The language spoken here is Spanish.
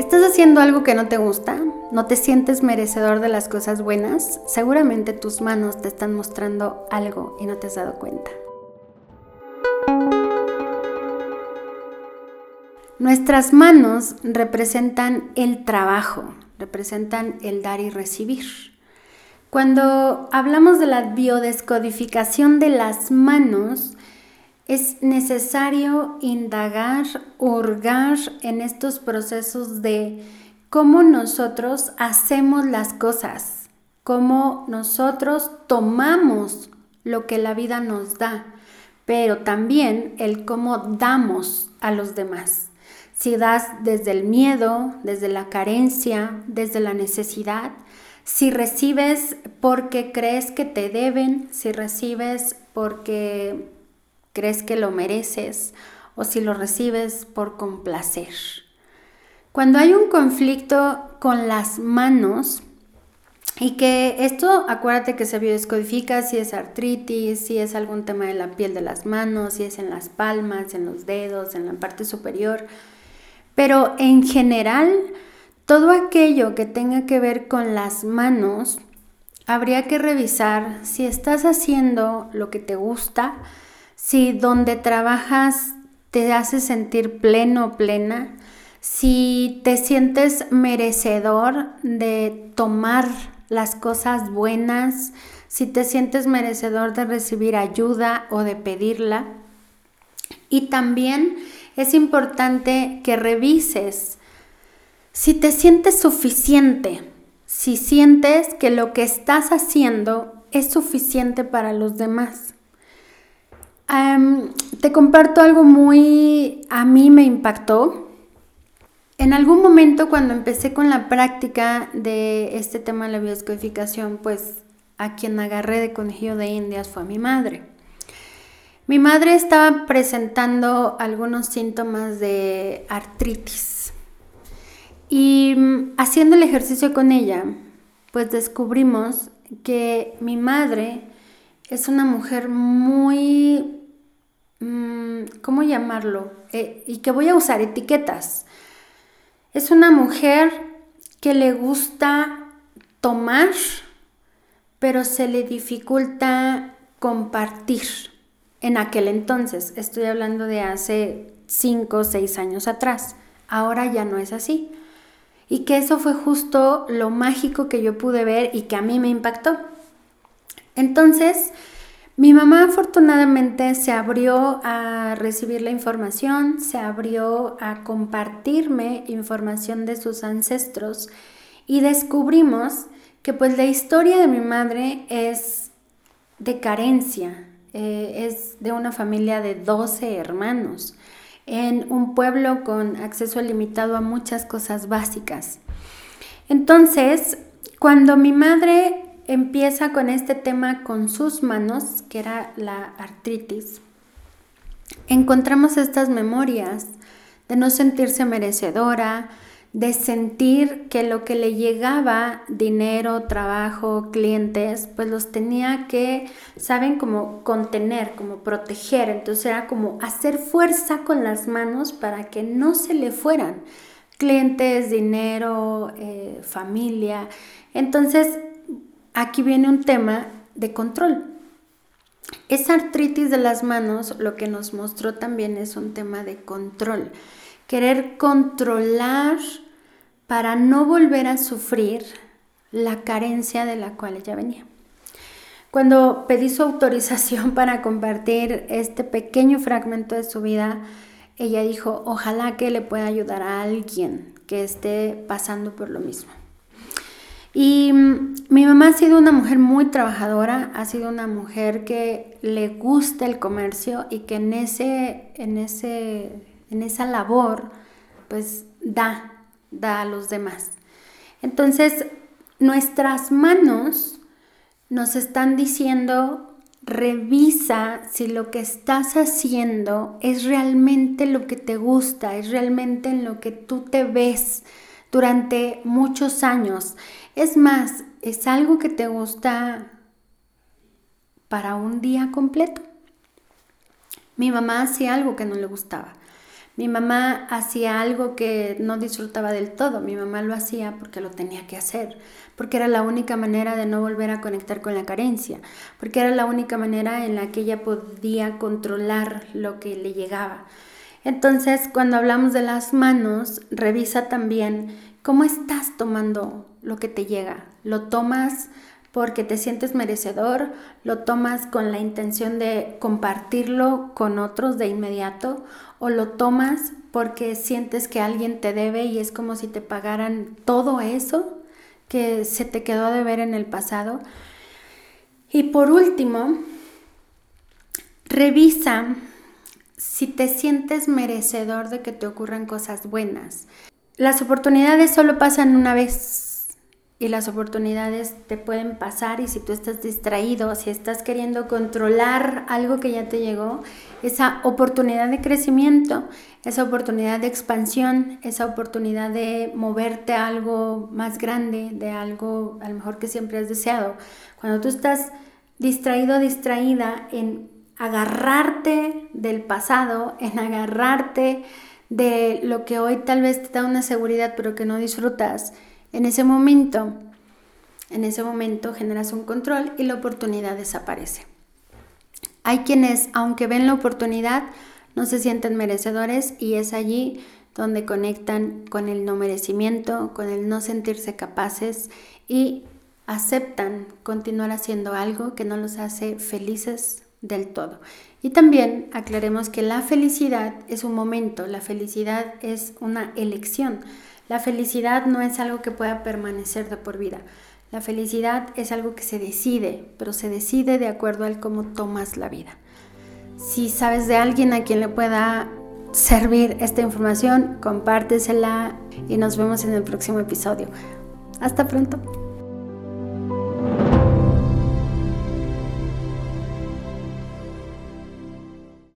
¿Estás haciendo algo que no te gusta? ¿No te sientes merecedor de las cosas buenas? Seguramente tus manos te están mostrando algo y no te has dado cuenta. Nuestras manos representan el trabajo, representan el dar y recibir. Cuando hablamos de la biodescodificación de las manos, es necesario indagar, hurgar en estos procesos de cómo nosotros hacemos las cosas, cómo nosotros tomamos lo que la vida nos da, pero también el cómo damos a los demás. Si das desde el miedo, desde la carencia, desde la necesidad, si recibes porque crees que te deben, si recibes porque crees que lo mereces o si lo recibes por complacer. Cuando hay un conflicto con las manos, y que esto, acuérdate que se biodescodifica si es artritis, si es algún tema de la piel de las manos, si es en las palmas, en los dedos, en la parte superior. Pero en general, todo aquello que tenga que ver con las manos, habría que revisar si estás haciendo lo que te gusta, si donde trabajas te hace sentir pleno plena, si te sientes merecedor de tomar las cosas buenas, si te sientes merecedor de recibir ayuda o de pedirla. Y también es importante que revises si te sientes suficiente, si sientes que lo que estás haciendo es suficiente para los demás te comparto algo muy, a mí me impactó. En algún momento cuando empecé con la práctica de este tema de la biodescodificación, pues a quien agarré de conejillo de indias fue a mi madre. Mi madre estaba presentando algunos síntomas de artritis y mm, haciendo el ejercicio con ella, pues descubrimos que mi madre es una mujer muy ¿cómo llamarlo? Eh, y que voy a usar etiquetas. Es una mujer que le gusta tomar, pero se le dificulta compartir. En aquel entonces, estoy hablando de hace 5 o 6 años atrás. Ahora ya no es así. Y que eso fue justo lo mágico que yo pude ver y que a mí me impactó. Entonces, mi mamá afortunadamente se abrió a recibir la información, se abrió a compartirme información de sus ancestros y descubrimos que pues la historia de mi madre es de carencia, eh, es de una familia de 12 hermanos, en un pueblo con acceso limitado a muchas cosas básicas. Entonces, cuando mi madre empieza con este tema con sus manos, que era la artritis. Encontramos estas memorias de no sentirse merecedora, de sentir que lo que le llegaba, dinero, trabajo, clientes, pues los tenía que, saben, como contener, como proteger. Entonces era como hacer fuerza con las manos para que no se le fueran clientes, dinero, eh, familia. Entonces aquí viene un tema de control. Esa artritis de las manos lo que nos mostró también es un tema de control. Querer controlar para no volver a sufrir la carencia de la cual ella venía. Cuando pedí su autorización para compartir este pequeño fragmento de su vida, ella dijo, ojalá que le pueda ayudar a alguien que esté pasando por lo mismo. Y mm, mi mamá ha sido una mujer muy trabajadora, ha sido una mujer que le gusta el comercio y que en, ese, en, ese, en esa labor pues da, da a los demás. Entonces, nuestras manos nos están diciendo, revisa si lo que estás haciendo es realmente lo que te gusta, es realmente en lo que tú te ves durante muchos años. Es más, es algo que te gusta para un día completo. Mi mamá hacía algo que no le gustaba. Mi mamá hacía algo que no disfrutaba del todo. Mi mamá lo hacía porque lo tenía que hacer, porque era la única manera de no volver a conectar con la carencia, porque era la única manera en la que ella podía controlar lo que le llegaba. Entonces, cuando hablamos de las manos, revisa también cómo estás tomando lo que te llega. ¿Lo tomas porque te sientes merecedor? ¿Lo tomas con la intención de compartirlo con otros de inmediato? ¿O lo tomas porque sientes que alguien te debe y es como si te pagaran todo eso que se te quedó de ver en el pasado? Y por último, revisa si te sientes merecedor de que te ocurran cosas buenas. Las oportunidades solo pasan una vez y las oportunidades te pueden pasar y si tú estás distraído, si estás queriendo controlar algo que ya te llegó, esa oportunidad de crecimiento, esa oportunidad de expansión, esa oportunidad de moverte a algo más grande, de algo a lo mejor que siempre has deseado. Cuando tú estás distraído, distraída en agarrarte del pasado, en agarrarte de lo que hoy tal vez te da una seguridad pero que no disfrutas, en ese momento, en ese momento generas un control y la oportunidad desaparece. Hay quienes, aunque ven la oportunidad, no se sienten merecedores y es allí donde conectan con el no merecimiento, con el no sentirse capaces y aceptan continuar haciendo algo que no los hace felices del todo. Y también aclaremos que la felicidad es un momento, la felicidad es una elección. La felicidad no es algo que pueda permanecer de por vida. La felicidad es algo que se decide, pero se decide de acuerdo al cómo tomas la vida. Si sabes de alguien a quien le pueda servir esta información, compártesela y nos vemos en el próximo episodio. Hasta pronto.